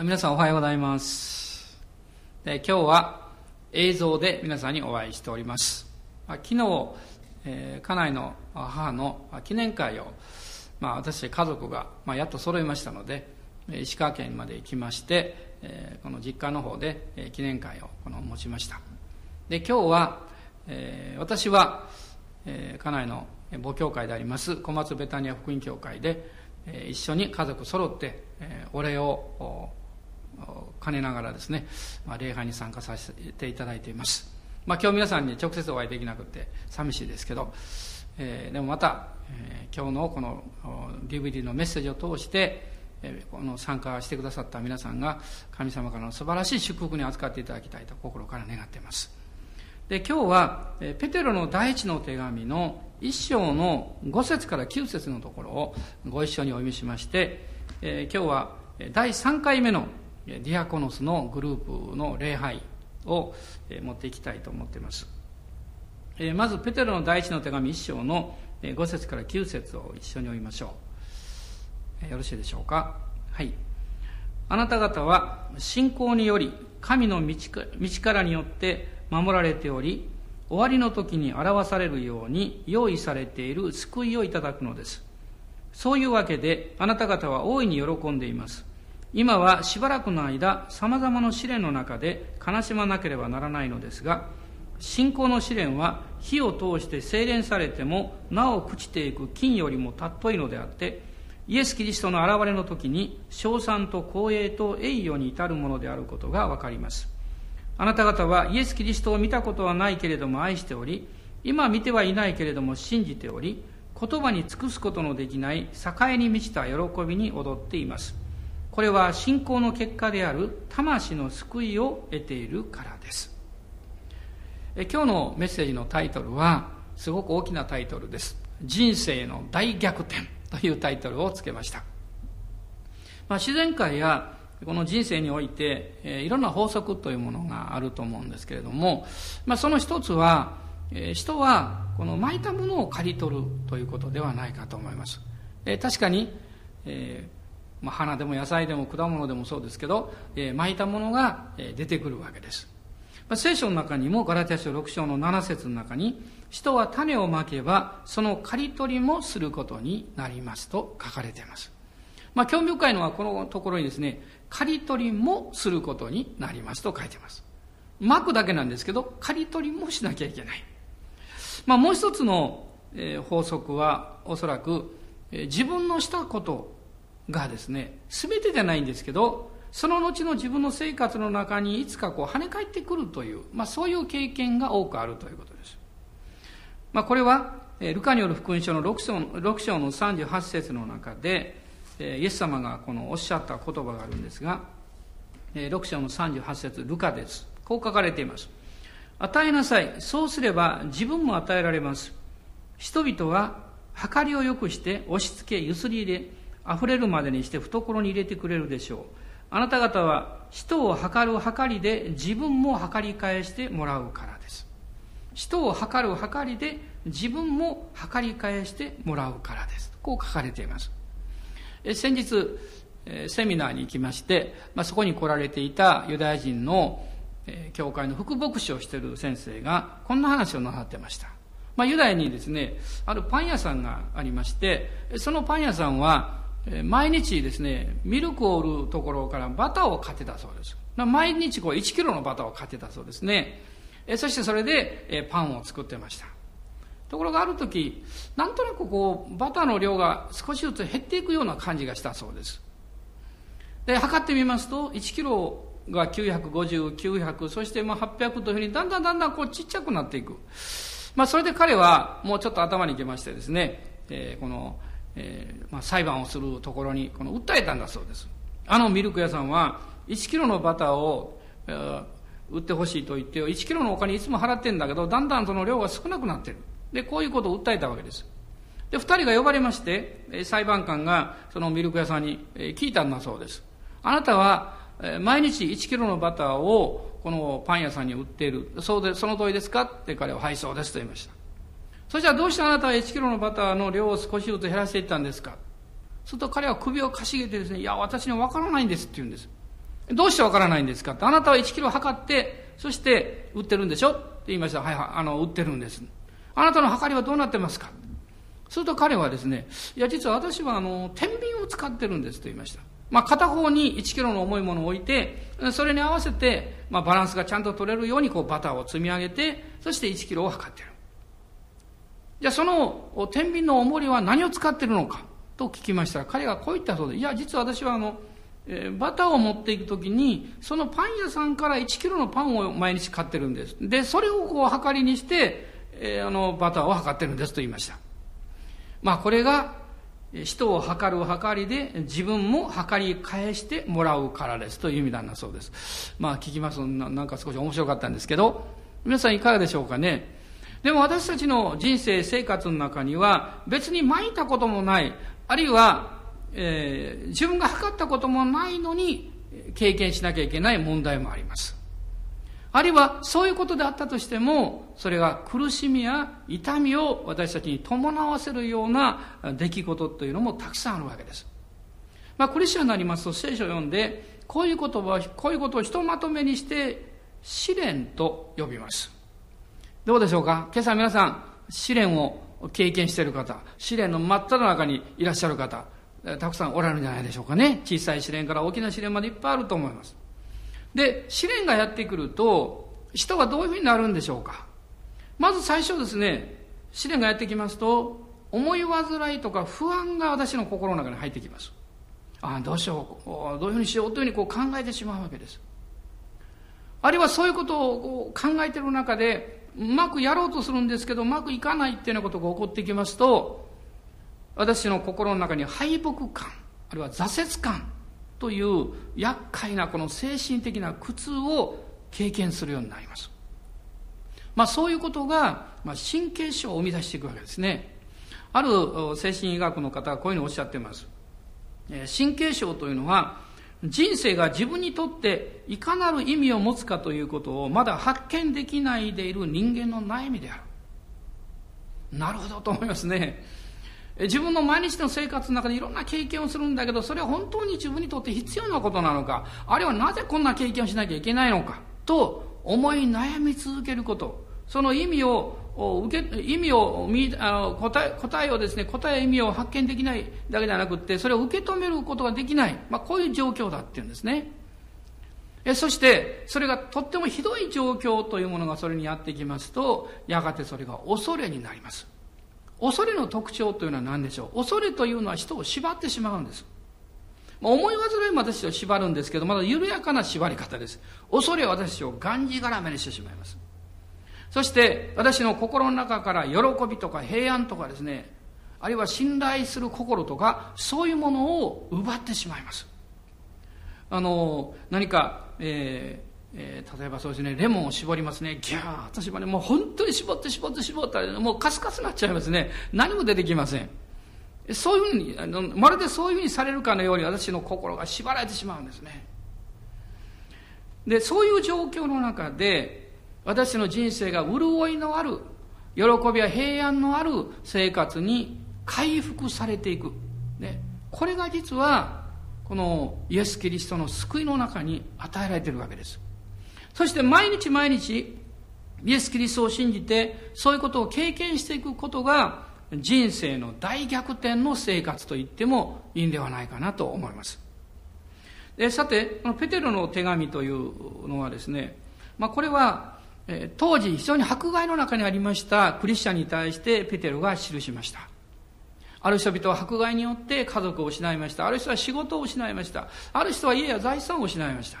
皆さんおはようございます。で今日は映像で皆さんにお会いしております。昨日、えー、家内の母の記念会を、まあ、私家族が、まあ、やっと揃いましたので石川県まで行きまして、えー、この実家の方で、えー、記念会をこの持ちました。で今日は、えー、私は、えー、家内の母教会であります小松ベタニア福音教会で、えー、一緒に家族揃って、えー、お礼を兼ねながらですね、まあ、礼拝に参加させていただいています。まあ、今日皆さんに直接お会いできなくて寂しいですけど、えー、でもまた、えー、今日のこの DVD のメッセージを通して、え、この参加してくださった皆さんが神様からの素晴らしい祝福に扱っていただきたいと心から願っています。で今日はペテロの第一の手紙の一章の5節から9節のところをご一緒にお読みしまして、えー、今日は第3回目のディアコノスのグループの礼拝を持っていきたいと思っています。まず、ペテロの第一の手紙1章の5節から9節を一緒に読みましょう。よろしいでしょうか？はい。あなた方は信仰により神の道からによって守られており、終わりの時に表されるように用意されている救いをいただくのです。そういうわけであなた方は大いに喜んでいます。今はしばらくの間、様々な試練の中で悲しまなければならないのですが、信仰の試練は火を通して精錬されてもなお朽ちていく金よりも尊いのであって、イエス・キリストの現れの時に、称賛と光栄と栄誉に至るものであることがわかります。あなた方はイエス・キリストを見たことはないけれども愛しており、今見てはいないけれども信じており、言葉に尽くすことのできない栄に満ちた喜びに踊っています。これは信仰の結果である魂の救いを得ているからです。今日のメッセージのタイトルはすごく大きなタイトルです。人生の大逆転というタイトルをつけました、まあ、自然界やこの人生において、え、いろんな法則というものがあると思うんですけれども、まあ、その一つは、え、人はこの巻いたものを刈り取るということではないかと思います、え、確かに、えーまあ、花でも野菜でも果物でもそうですけど、えー、巻いたものが、えー、出てくるわけです。まあ、聖書の中にもガラテヤ書6章の7節の中に人は種をまけばその刈り取りもすることになりますと書かれています。まあ、興味深いのはこのところにですね、刈り取りもすることになりますと書いています。巻くだけなんですけど、刈り取りもしなきゃいけない。まあ、もう一つの、えー、法則はおそらく、えー、自分のしたことがですね、全てじゃないんですけど、その後の自分の生活の中にいつかこう跳ね返ってくるという、まあそういう経験が多くあるということです。まあこれは、ルカによる福音書の6章 ,6 章の38節の中で、イエス様がこのおっしゃった言葉があるんですが、6章の38節ルカです。こう書かれています。与えなさい。そうすれば自分も与えられます。人々は計りを良くして押し付け、ゆすり入れ、溢れるまでにして懐に入れてくれるでしょう。あなた方は人を測る計りで自分も測り返してもらうからです。人を測る計りで自分も測り返してもらうからです。こう書かれています。え先日、セミナーに行きまして、まあ、そこに来られていたユダヤ人の教会の副牧師をしている先生がこんな話をなさってました。まあ、ユダヤにですね、あるパン屋さんがありまして、そのパン屋さんは毎日ですね、ミルクを売るところからバターを買ってたそうです。毎日こう1キロのバターを買ってたそうですね。そしてそれでパンを作ってました。ところがある時、なんとなくこう、バターの量が少しずつ減っていくような感じがしたそうです。で、測ってみますと、1キロが950、900、そしてまあ800というふうに、だんだんだんだんこうちっちゃくなっていく。まあそれで彼はもうちょっと頭にきましてですね、えー、このえー、まあ、裁判をするところにこの訴えたんだそうです。あのミルク屋さんは1キロのバターを、えー、売ってほしいと言って1キロのお金いつも払ってんだけどだんだんその量が少なくなってる。でこういうことを訴えたわけです。で2人が呼ばれまして裁判官がそのミルク屋さんに聞いたんだそうです。あなたは毎日1キロのバターをこのパン屋さんに売っている。そうでその通りですか？って彼は「はいそうです」と言いました。そしたらどうしてあなたは1キロのバターの量を少しずつ減らしていったんですか？すると彼は首をかしげてですね、いや、私には分からないんですって言うんです。どうしてわからないんですか？って、あなたは1キロ測って、そして売ってるんでしょ？って言いました。はいはい、あの、売ってるんです。あなたの測りはどうなってますか？すると彼はですね、いや、実は私はあの、天秤を使ってるんですと言いました。まあ、片方に1キロの重いものを置いて、それに合わせて、まあ、バランスがちゃんと取れるように、こう、バターを積み上げて、そして1キロを測ってる。じゃあ、その、天秤の重りは何を使ってるのか？と聞きましたら、彼がこう言ったそうで、いや、実は私はあの、えー、バターを持っていくときに、そのパン屋さんから1キロのパンを毎日買ってるんです。で、それをこう、測りにして、えー、あの、バターを測ってるんですと言いました。まあ、これが、人を測る測りで自分も測り返してもらうからですという意味なんだそうです。まあ聞きますななんか少し面白かったんですけど、皆さんいかがでしょうかね？でも私たちの人生生活の中には別に巻いたこともない、あるいは、えー、自分が測ったこともないのに経験しなきゃいけない問題もあります。あるいはそういうことであったとしても、それが苦しみや痛みを私たちに伴わせるような出来事というのもたくさんあるわけです。まあ、クリスチャンになりますと聖書を読んで、こういう言葉、こういうことをひとまとめにして試練と呼びます。どうでしょうか？今朝皆さん、試練を経験している方、試練の真っ只中にいらっしゃる方、たくさんおられるんじゃないでしょうかね。小さい試練から大きな試練までいっぱいあると思います。で、試練がやってくると、人はどういうふうになるんでしょうか？まず最初ですね、試練がやってきますと、思い煩いとか不安が私の心の中に入ってきます。ああ、どうしよう、どういうふうにしようというふうにこう考えてしまうわけです。あるいはそういうことを考えている中で、うまくやろうとするんですけど、うまくいかないっていうようなことが起こってきますと、私の心の中に敗北感、あるいは挫折感、という厄介なこの精神的な苦痛を経験するようになります。まあそういうことが、ま、神経症を生み出していくわけですね。ある精神医学の方がこういうふうにおっしゃっています。神経症というのは、人生が自分にとっていかなる意味を持つかということをまだ発見できないでいる人間の悩みである。なるほどと思いますね。自分の毎日の生活の中でいろんな経験をするんだけど、それは本当に自分にとって必要なことなのか、あるいはなぜこんな経験をしなきゃいけないのか、と思い悩み続けること。その意味を、受け、意味を、あの、答え、答えをですね、答え意味を発見できないだけではなくって、それを受け止めることができない。まあ、こういう状況だっていうんですね。えそして、それがとってもひどい状況というものがそれにやってきますと、やがてそれが恐れになります。恐れの特徴というのは何でしょう？恐れというのは人を縛ってしまうんです。まあ、思い煩いも私を縛るんですけど、まだ緩やかな縛り方です。恐れは私をがんじがらめにしてしまいます。そして、私の心の中から喜びとか平安とかですね、あるいは信頼する心とか、そういうものを奪ってしまいます。あの、何か、ええー、例えばそうですね、レモンを絞りますね。ギャーッと絞り、もう本当に絞って絞って絞ったら、もうカスカスになっちゃいますね。何も出てきません。そういうふうに、あのまるでそういうふうにされるかのように私の心が縛られてしまうんですね。で、そういう状況の中で、私の人生が潤いのある、喜びや平安のある生活に回復されていく。ね、これが実は、このイエス・キリストの救いの中に与えられているわけです。そして毎日毎日、イエス・キリストを信じて、そういうことを経験していくことが、人生の大逆転の生活と言ってもいいんではないかなと思います。でさて、このペテロの手紙というのはですね、まあ、これは、当時非常に迫害の中にありましたクリスチャンに対してペテロが記しました。ある人々は迫害によって家族を失いました。ある人は仕事を失いました。ある人は家や財産を失いまし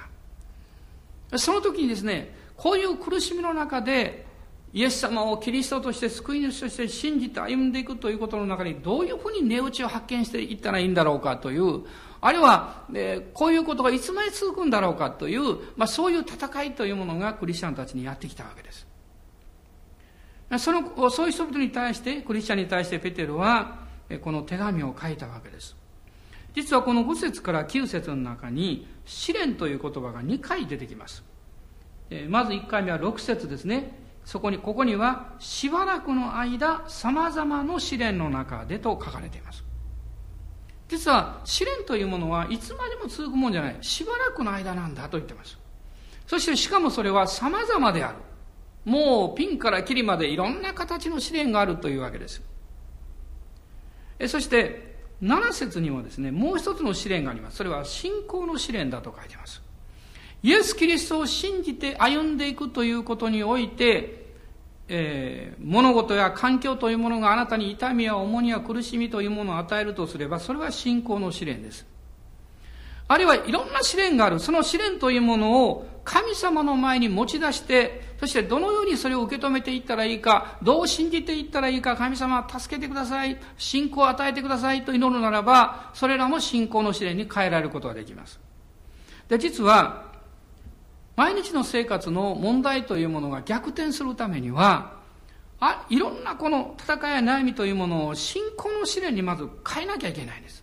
た。その時にですね、こういう苦しみの中で、イエス様をキリストとして救い主として信じて歩んでいくということの中にどういうふうに値打ちを発見していったらいいんだろうかという、あるいは、えこういうことがいつまで続くんだろうかという、まあ、そういう戦いというものがクリスチャンたちにやってきたわけです。その、そういう人々に対して、クリスチャンに対してペテロは、この手紙を書いたわけです。実はこの5節から9節の中に試練という言葉が2回出てきます。まず1回目は6節ですね。そこに、ここには、しばらくの間、様々な試練の中でと書かれています。実は試練というものはいつまでも続くもんじゃない。しばらくの間なんだと言ってます。そしてしかもそれは様々である。もうピンからキリまでいろんな形の試練があるというわけです。えそして、7節にもですね、もう一つの試練があります。それは信仰の試練だと書いてます。イエス・キリストを信じて歩んでいくということにおいて、えー、物事や環境というものがあなたに痛みや重荷や苦しみというものを与えるとすれば、それは信仰の試練です。あるいはいろんな試練がある。その試練というものを神様の前に持ち出して、そしてどのようにそれを受け止めていったらいいか、どう信じていったらいいか、神様助けてください、信仰を与えてくださいと祈るならば、それらも信仰の試練に変えられることができます。で、実は、毎日の生活の問題というものが逆転するためには、あいろんなこの戦いや悩みというものを信仰の試練にまず変えなきゃいけないんです。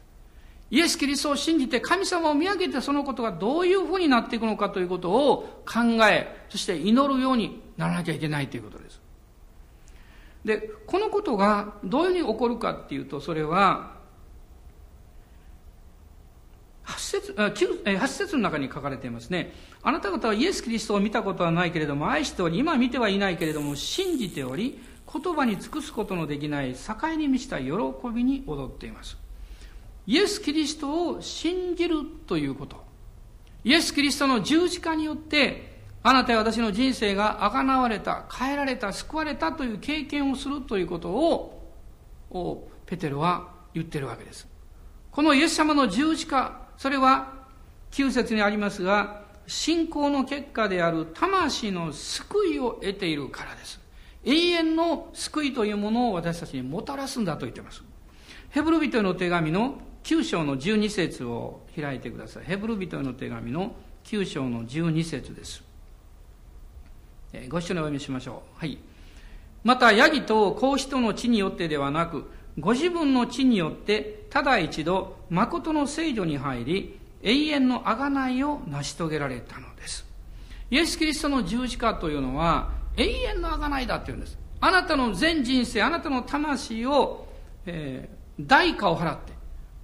イエス・キリストを信じて神様を見上げてそのことがどういうふうになっていくのかということを考え、そして祈るようにならなきゃいけないということです。で、このことがどういうふうに起こるかっていうと、それは、8節 ,8 節の中に書かれていますね。あなた方はイエス・キリストを見たことはないけれども、愛しており、今見てはいないけれども、信じており、言葉に尽くすことのできない、境に満ちた喜びに踊っています。イエス・キリストを信じるということ。イエス・キリストの十字架によって、あなたや私の人生が贖われた、変えられた、救われたという経験をするということを、ペテロは言ってるわけです。このイエス様の十字架、それは、9節にありますが、信仰の結果である魂の救いを得ているからです。永遠の救いというものを私たちにもたらすんだと言っています。ヘブル人への手紙の9章の12節を開いてください。ヘブル人への手紙の9章の12節です。ご一緒にお読みしましょう。はい。また、ヤギと孔子との地によってではなく、ご自分の地によって、ただ一度、誠の聖女に入り、永遠の贖いを成し遂げられたのです。イエス・キリストの十字架というのは、永遠の贖いだっていうんです。あなたの全人生、あなたの魂を、えー、代価を払って、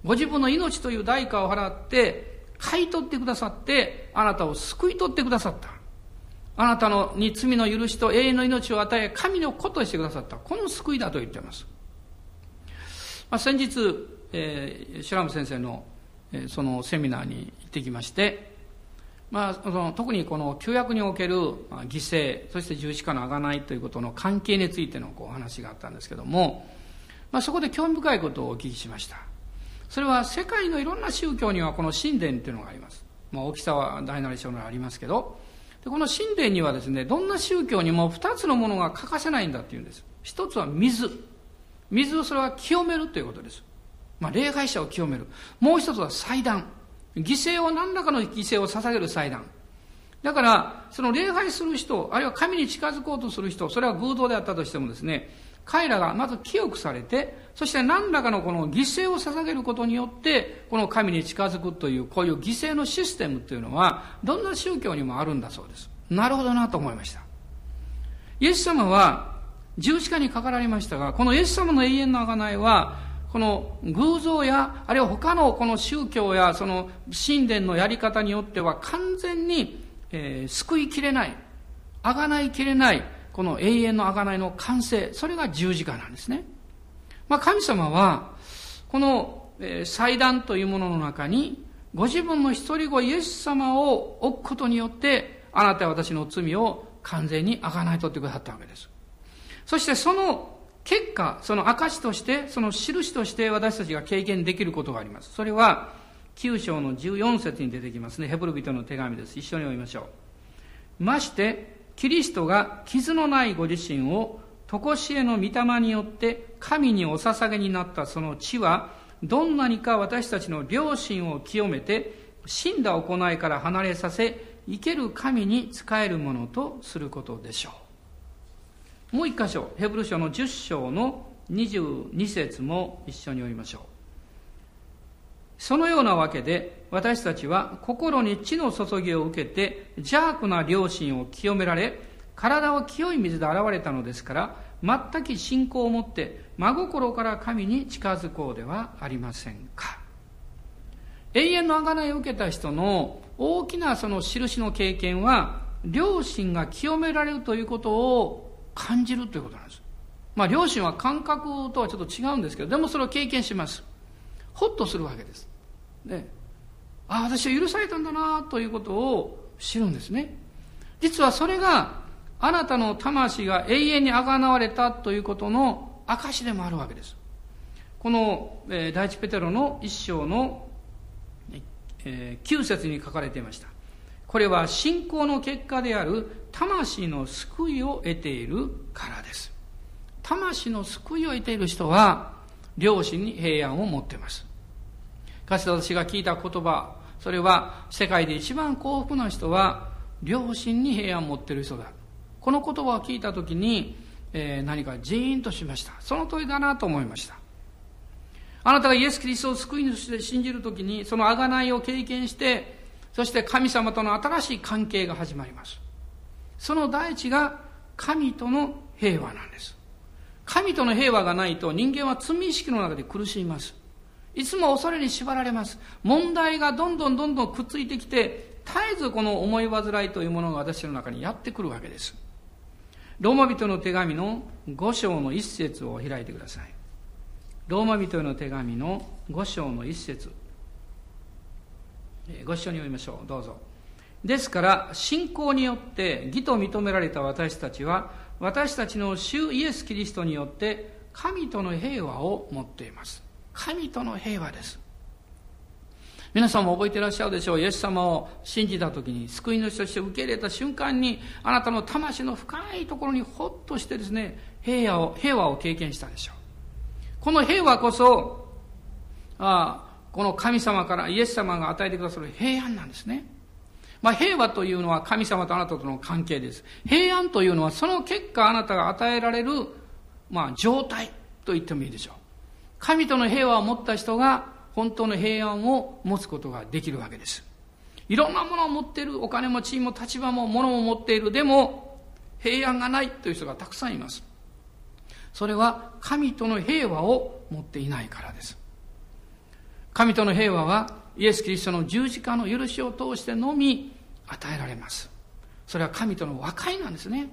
ご自分の命という代価を払って、買い取ってくださって、あなたを救い取ってくださった。あなたのに罪の許しと永遠の命を与え、神の子としてくださった。この救いだと言っています。まあ、先日、えー、シュラム先生のそのセミナーに行ってきまして、まあ、その特にこの旧約におけるあ犠牲、そして十字架の贖いということの関係についてのこう話があったんですけども、まあ、そこで興味深いことをお聞きしました。それは世界のいろんな宗教にはこの神殿っていうのがあります。まあ、大きさは大なり小なりありますけど、でこの神殿にはですね、どんな宗教にも二つのものが欠かせないんだっていうんです。一つは水。水をそれは清めるということです。まあ、礼拝者を清める。もう一つは祭壇。犠牲を何らかの犠牲を捧げる祭壇。だから、その礼拝する人、あるいは神に近づこうとする人、それは偶像であったとしてもですね、彼らがまず清くされて、そして何らかのこの犠牲を捧げることによって、この神に近づくという、こういう犠牲のシステムというのは、どんな宗教にもあるんだそうです。なるほどなと思いました。イエス様は十字架にかかられましたが、このイエス様の永遠の贖いは、この偶像や、あるいは他のこの宗教やその神殿のやり方によっては完全に、えー、救いきれない、あがないきれない、この永遠のあがないの完成、それが十字架なんですね。まあ神様は、この、えー、祭壇というものの中に、ご自分の一人子イエス様を置くことによって、あなたは私の罪を完全にあがない取ってくださったわけです。そしてその結果、その証として、その印として私たちが経験できることがあります。それは、9章の14節に出てきますね。ヘブル人の手紙です。一緒に読みましょう。まして、キリストが傷のないご自身を、常しえの御霊によって神にお捧げになったその地は、どんなにか私たちの良心を清めて、死んだ行いから離れさせ、生ける神に仕えるものとすることでしょう。もう一箇所、ヘブル書の10章の22節も一緒に読みましょう。そのようなわけで、私たちは心に地の注ぎを受けて、邪悪な良心を清められ、体を清い水で洗われたのですから、全く信仰を持って、真心から神に近づこうではありませんか。永遠の贖いを受けた人の大きなその印の経験は、良心が清められるということを感じるということなんです。まあ、良心は感覚とはちょっと違うんですけど、でもそれを経験します。ほっとするわけです。で、ああ、私は許されたんだなということを知るんですね。実はそれが、あなたの魂が永遠にあがなわれたということの証でもあるわけです。この、えー、第一ペテロの一章の、えー、9節に書かれていました。これは信仰の結果である魂の救いを得ているからです。魂の救いを得ている人は、良心に平安を持っています。かつて私が聞いた言葉、それは世界で一番幸福な人は良心に平安を持っている人だ。この言葉を聞いたときに、えー、何かジーンとしました。その通りだなと思いました。あなたがイエス・キリストを救い主で信じるときに、その贖いを経験して、そして神様との新しい関係が始まります。その第一が神との平和なんです。神との平和がないと人間は罪意識の中で苦しみます。いつも恐れに縛られます。問題がどんどんどんどんくっついてきて、絶えずこの思い煩いというものが私の中にやってくるわけです。ローマ人の手紙の5章の一節を開いてください。ローマ人への手紙の5章の一節ご一緒に読みましょう。どうぞ。ですから、信仰によって義と認められた私たちは、私たちの主イエス・キリストによって神との平和を持っています。神との平和です。皆さんも覚えていらっしゃるでしょう。イエス様を信じた時に、救い主として受け入れた瞬間に、あなたの魂の深いところにほっとしてですね、平和を、平和を経験したでしょう。この平和こそ、あこの神様からイエス様が与えてくださる平安なんですね。まあ、平和というのは神様とあなたとの関係です。平安というのはその結果あなたが与えられる、まあ、状態と言ってもいいでしょう。神との平和を持った人が本当の平安を持つことができるわけです。いろんなものを持っている、お金も地位も立場も物も持っている。でも、平安がないという人がたくさんいます。それは神との平和を持っていないからです。神との平和はイエス・キリストの十字架の許しを通してのみ与えられます。それは神との和解なんですね。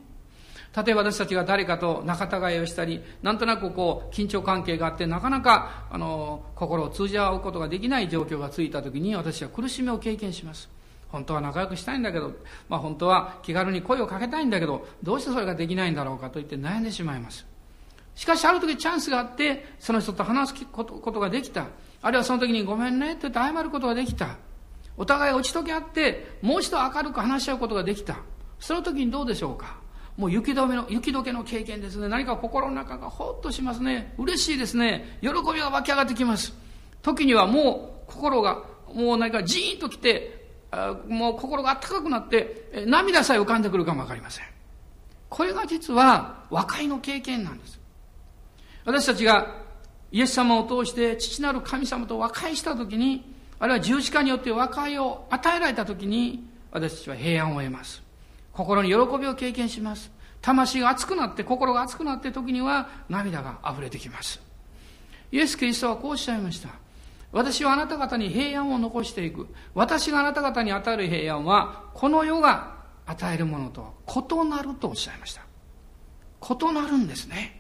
例えば私たちが誰かと仲違いをしたり、なんとなくこう、緊張関係があって、なかなか、あの、心を通じ合うことができない状況がついたときに、私は苦しみを経験します。本当は仲良くしたいんだけど、まあ本当は気軽に声をかけたいんだけど、どうしてそれができないんだろうかと言って悩んでしまいます。しかしある時チャンスがあって、その人と話すことができた。あるいはその時にごめんねって言って謝ることができた。お互い打ち解け合って、もう一度明るく話し合うことができた。その時にどうでしょうかもう雪止めの、雪解けの経験ですね。何か心の中がほっとしますね。嬉しいですね。喜びが湧き上がってきます。時にはもう心が、もう何かジーンときて、もう心が温かくなって、涙さえ浮かんでくるかもわかりません。これが実は和解の経験なんです。私たちがイエス様を通して父なる神様と和解したときに、あるいは十字架によって和解を与えられたときに、私たちは平安を得ます。心に喜びを経験します。魂が熱くなって、心が熱くなって時には涙が溢れてきます。イエス・キリストはこうおっしゃいました。私はあなた方に平安を残していく。私があなた方に与える平安は、この世が与えるものとは異なるとおっしゃいました。異なるんですね。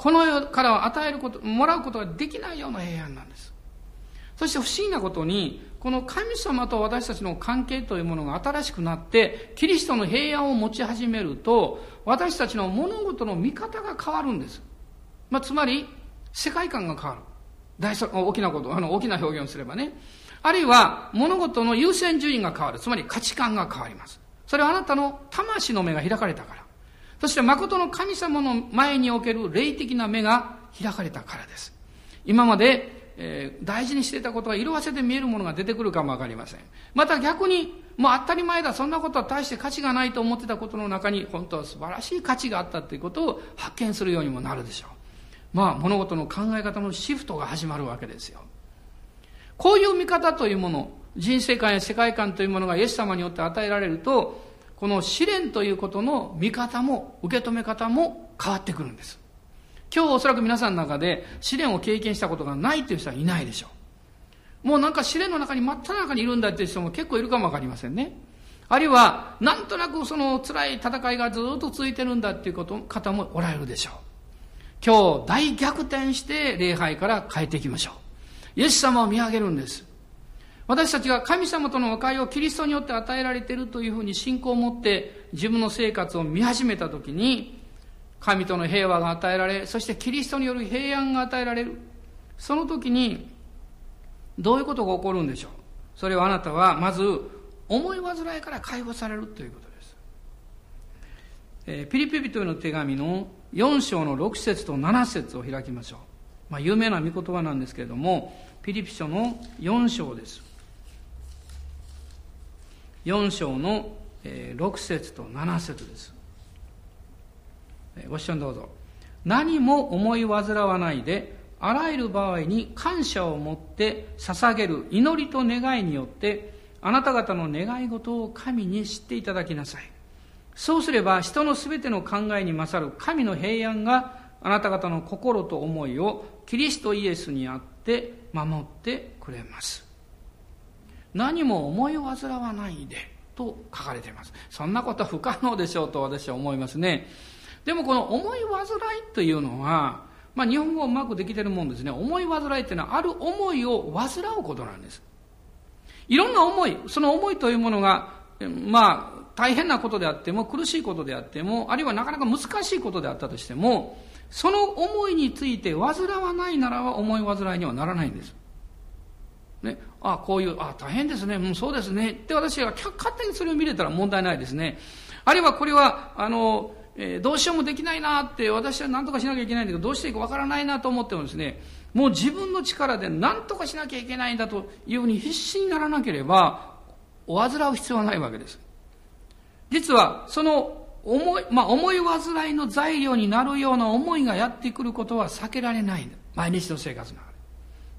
この世から与えること、もらうことができないような平安なんです。そして不思議なことに、この神様と私たちの関係というものが新しくなって、キリストの平安を持ち始めると、私たちの物事の見方が変わるんです。まあ、つまり、世界観が変わる。大大きなこと、あの、大きな表現をすればね。あるいは、物事の優先順位が変わる。つまり価値観が変わります。それはあなたの魂の目が開かれたから。そして誠の神様の前における霊的な目が開かれたからです。今まで、えー、大事にしていたことが色あせで見えるものが出てくるかもわかりません。また逆に、もう当たり前だ、そんなことは大して価値がないと思ってたことの中に、本当は素晴らしい価値があったということを発見するようにもなるでしょう。まあ、物事の考え方のシフトが始まるわけですよ。こういう見方というもの、人生観や世界観というものがイエス様によって与えられると、この試練ということの見方も受け止め方も変わってくるんです。今日おそらく皆さんの中で試練を経験したことがないという人はいないでしょう。もうなんか試練の中に真っ只中にいるんだっていう人も結構いるかもわかりませんね。あるいは、なんとなくその辛い戦いがずっと続いてるんだっていうこと方もおられるでしょう。今日大逆転して礼拝から帰っていきましょう。イエス様を見上げるんです。私たちが神様との和解をキリストによって与えられているというふうに信仰を持って自分の生活を見始めたときに、神との平和が与えられ、そしてキリストによる平安が与えられる。その時に、どういうことが起こるんでしょう？それはあなたは、まず、思い煩いから解放されるということです。えー、ピリピ人への手紙の4章の6節と7節を開きましょう。まあ、有名な御言葉なんですけれども、ピリピ書の4章です。4章の6節と7節です。ご一緒にどうぞ。何も思い煩わないで、あらゆる場合に感謝を持って捧げる祈りと願いによって、あなた方の願い事を神に知っていただきなさい。そうすれば人のすべての考えに勝る神の平安があなた方の心と思いをキリストイエスにあって守ってくれます。何も思い煩わないでと書かれています。そんなことは不可能でしょうと私は思いますね。でもこの思い煩いというのは、まあ日本語うまくできてるもんですね。思い煩いっていうのはある思いを煩うことなんです。いろんな思い、その思いというものが、まあ大変なことであっても、苦しいことであっても、あるいはなかなか難しいことであったとしても、その思いについて煩わないならば思い煩いにはならないんです。ね、ああこういう、あ大変ですね、うん、そうですね。って私が勝手にそれを見れたら問題ないですね。あるいはこれは、あの、えー、どうしようもできないなって、私は何とかしなきゃいけないんだけど、どうしていいかわからないなと思ってもですね、もう自分の力で何とかしなきゃいけないんだというふうに必死にならなければ、お煩う必要はないわけです。実は、その思い、まあ、思い煩いの材料になるような思いがやってくることは避けられない毎日の生活の中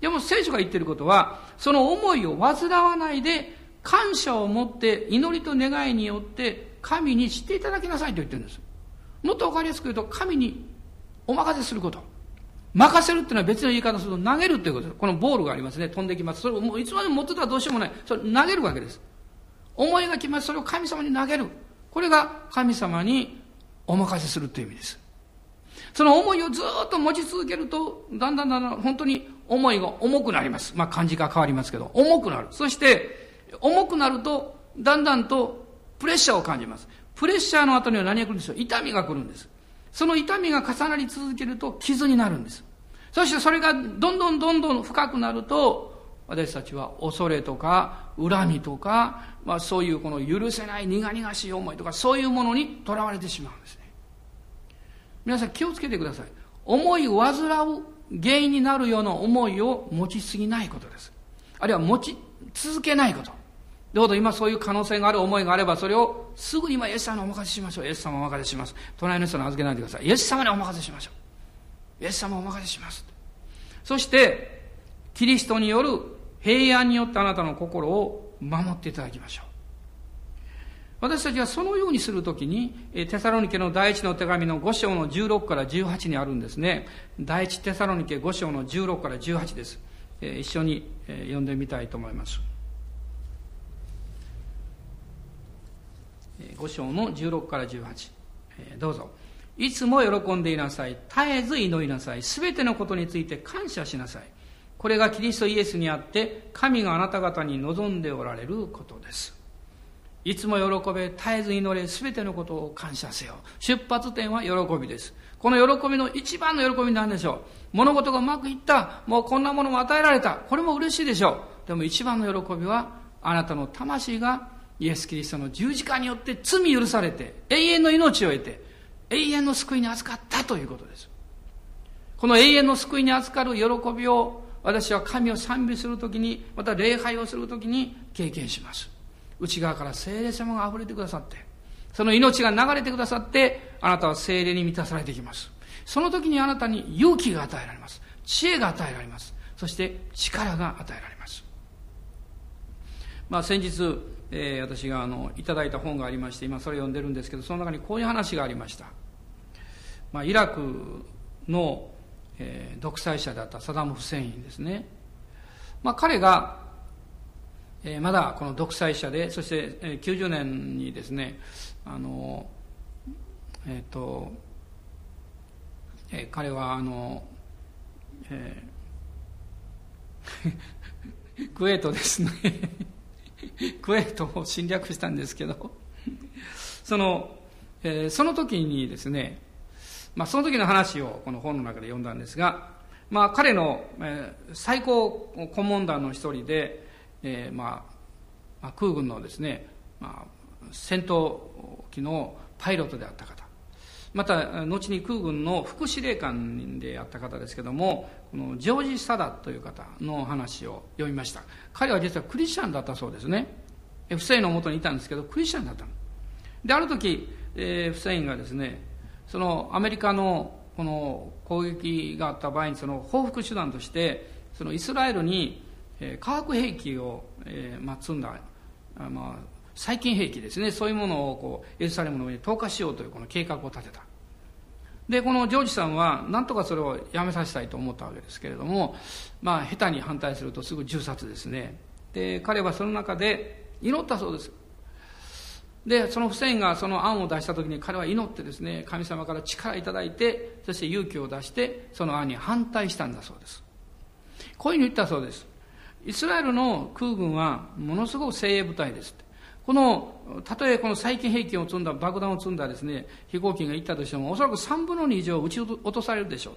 で。も聖書が言ってることは、その思いを煩わないで、感謝を持って祈りと願いによって神に知っていただきなさいと言ってるんです。もっとわかりやすく言うと、神にお任せすること。任せるっていうのは別の言い方すると投げるっていうことです。このボールがありますね。飛んできます。それをもういつまでも持ってたらどうしようもない。それ投げるわけです。思いが来ます。それを神様に投げる。これが神様にお任せするという意味です。その思いをずっと持ち続けると、だんだんだんだん本当に思いが重くなります。まあ漢字が変わりますけど、重くなる。そして、重くなると、だんだんとプレッシャーを感じます。プレッシャーの後には何が来るんでしょう？痛みが来るんです。その痛みが重なり続けると傷になるんです。そしてそれがどんどんどんどん深くなると、私たちは恐れとか恨みとか、まあ、そういうこの許せない苦々しい思いとかそういうものにとらわれてしまうんですね皆さん気をつけてください思い煩う原因になるような思いを持ちすぎないことです。あるいは持ち続けないこと。どうぞ今そういう可能性がある思いがあればそれをすぐ今イエス様にお任せしましょう。イエス様お任せします。隣の人に預けないでください。イエス様にお任せしましょう。イエス様お任せします。そしてキリストによる平安によってあなたの心を守っていただきましょう。私たちはそのようにするときに、テサロニケの第一の手紙の5章の16から18にあるんですね。第一テサロニケ5章の16から18です。一緒に読んでみたいと思います。5章の16から18。どうぞ。いつも喜んでいなさい。絶えず祈りなさい。すべてのことについて感謝しなさい。これがキリストイエスにあって神があなた方に望んでおられることですいつも喜べ絶えず祈れ全てのことを感謝せよ。出発点は喜びです。この喜びの一番の喜びなんでしょう。物事がうまくいった。もうこんなものも与えられた。これも嬉しいでしょう。でも一番の喜びはあなたの魂がイエス・キリストの十字架によって罪許されて永遠の命を得て永遠の救いに預かったということです。この永遠の救いに預かる喜びを私は神を賛美するときに、また礼拝をするときに経験します。内側から聖霊様が溢れてくださって、その命が流れてくださって、あなたは聖霊に満たされていきます。その時にあなたに勇気が与えられます。知恵が与えられます。そして力が与えられます。まあ先日、えー、私があのいただいた本がありまして今それを読んでるんですけどその中にこういう話がありました、まあ、イラクのえー、独裁者だったサダム・フセインですねまあ、彼が、え、まだこの独裁者でそして、えー、90年にですねあのえっ、ー、と、え、彼はあの、えー、クウェートですね。クウェートを侵略したんですけど。その、えー、その時にですね、まあ、その時の話をこの本の中で読んだんですが、まあ、彼の、えー、最高顧問団の一人で、えーまあ、まあ、空軍のですね、まあ、戦闘機のパイロットであった方。また後に空軍の副司令官であった方ですけどもこのジョージ・サダという方の話を読みました。彼は実はクリスチャンだったそうですね。フセインのもとにいたんですけどクリスチャンだったである時、えー、フセインがですねそのアメリカのこの攻撃があった場合にその報復手段としてそのイスラエルに、え、化学兵器を、えーまあ、積んだ、あまあ、細菌兵器ですね。そういうものをこうエルサレムの上に投下しようというこの計画を立てた。でこのジョージさんは何とかそれをやめさせたいと思ったわけですけれどもまあ下手に反対するとすぐ銃殺ですね。で彼はその中で祈ったそうです。でそのフセインがその案を出した時に彼は祈ってですね神様から力いいてそして勇気を出してその案に反対したんだそうです。こういうふうに言ったそうです。イスラエルの空軍はものすごく精鋭部隊ですこのたとえこの細菌兵器を積んだ爆弾を積んだですね飛行機が行ったとしてもおそらく3分の2以上撃ち落とされるでしょう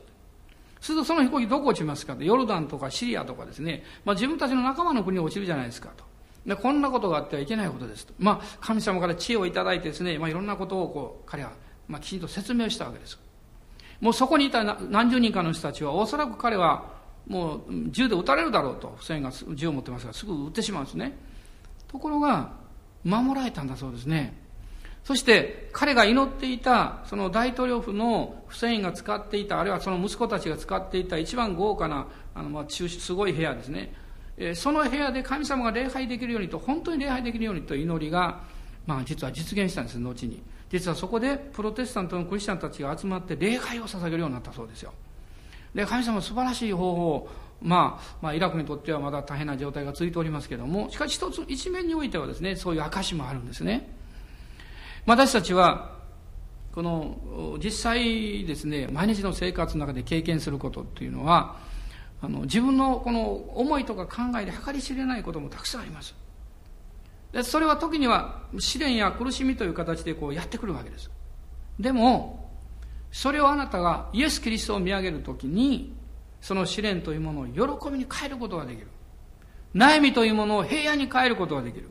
するとその飛行機どこ落ちますかヨルダンとかシリアとかですね、まあ、自分たちの仲間の国に落ちるじゃないですかと。でこんなことがあってはいけないことですと、まあ、神様から知恵をいただいてですね、まあ、いろんなことをこう彼は、まあ、きちんと説明したわけです。もうそこにいた何十人かの人たちはおそらく彼はもう銃で撃たれるだろうとフセインが銃を持ってますからすぐ撃ってしまうんですね。ところが守られたんだそうですね。そして彼が祈っていたその大統領府のフセインが使っていたあるいはその息子たちが使っていた一番豪華なあのまあすごい部屋ですね。えその部屋で神様が礼拝できるようにと本当に礼拝できるようにと祈りが、まあ、実は実現したんです後に。実はそこでプロテスタントのクリスチャンたちが集まって礼拝を捧げるようになったそうですよ。で神様素晴らしい方法まあ、まあ、イラクにとってはまだ大変な状態が続いておりますけどもしかし一つ一面においてはですねそういう証もあるんですね。私たちはこの実際ですね毎日の生活の中で経験することっていうのはあの自分のこの思いとか考えで計り知れないこともたくさんあります。でそれは時には試練や苦しみという形でこうやってくるわけです。でもそれをあなたがイエス・キリストを見上げるときにその試練というものを喜びに変えることができる。悩みというものを平安に変えることができる。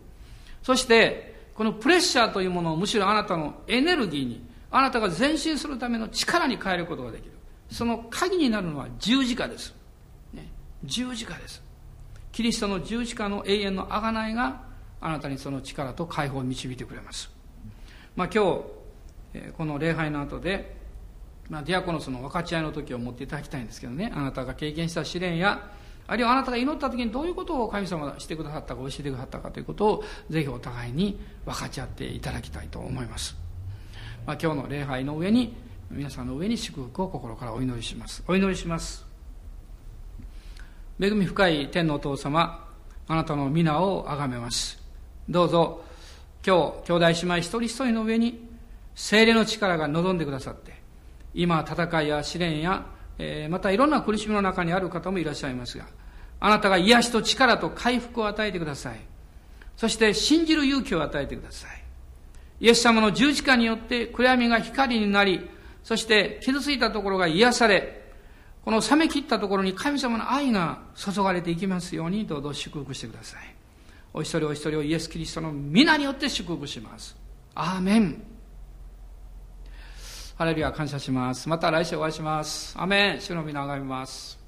そしてこのプレッシャーというものをむしろあなたのエネルギーにあなたが前進するための力に変えることができる。その鍵になるのは十字架です。ね。十字架です。キリストの十字架の永遠の贖いがあなたにその力と解放を導いてくれます、まあ、今日この礼拝の後で、まあ、ディアコノスの分かち合いの時を持っていただきたいんですけどね。あなたが経験した試練やあるいはあなたが祈った時にどういうことを神様がしてくださったか教えてくださったかということをぜひお互いに分かち合っていただきたいと思います、まあ、今日の礼拝の上に皆さんの上に祝福を心からお祈りします。お祈りします。恵み深い天のお父様あなたの皆をあがめます。どうぞ今日兄弟姉妹一人一人の上に精霊の力が望んでくださって今戦いや試練や、えー、またいろんな苦しみの中にある方もいらっしゃいますがあなたが癒しと力と回復を与えてください。そして信じる勇気を与えてください。イエス様の十字架によって暗闇が光になりそして傷ついたところが癒されこの冷め切ったところに神様の愛が注がれていきますようにどうぞ祝福してください。お一人お一人をイエス・キリストの皆によって祝福します。アーメン。ハレルヤ感謝します。また来週お会いします。アメン。主の皆をあがみます。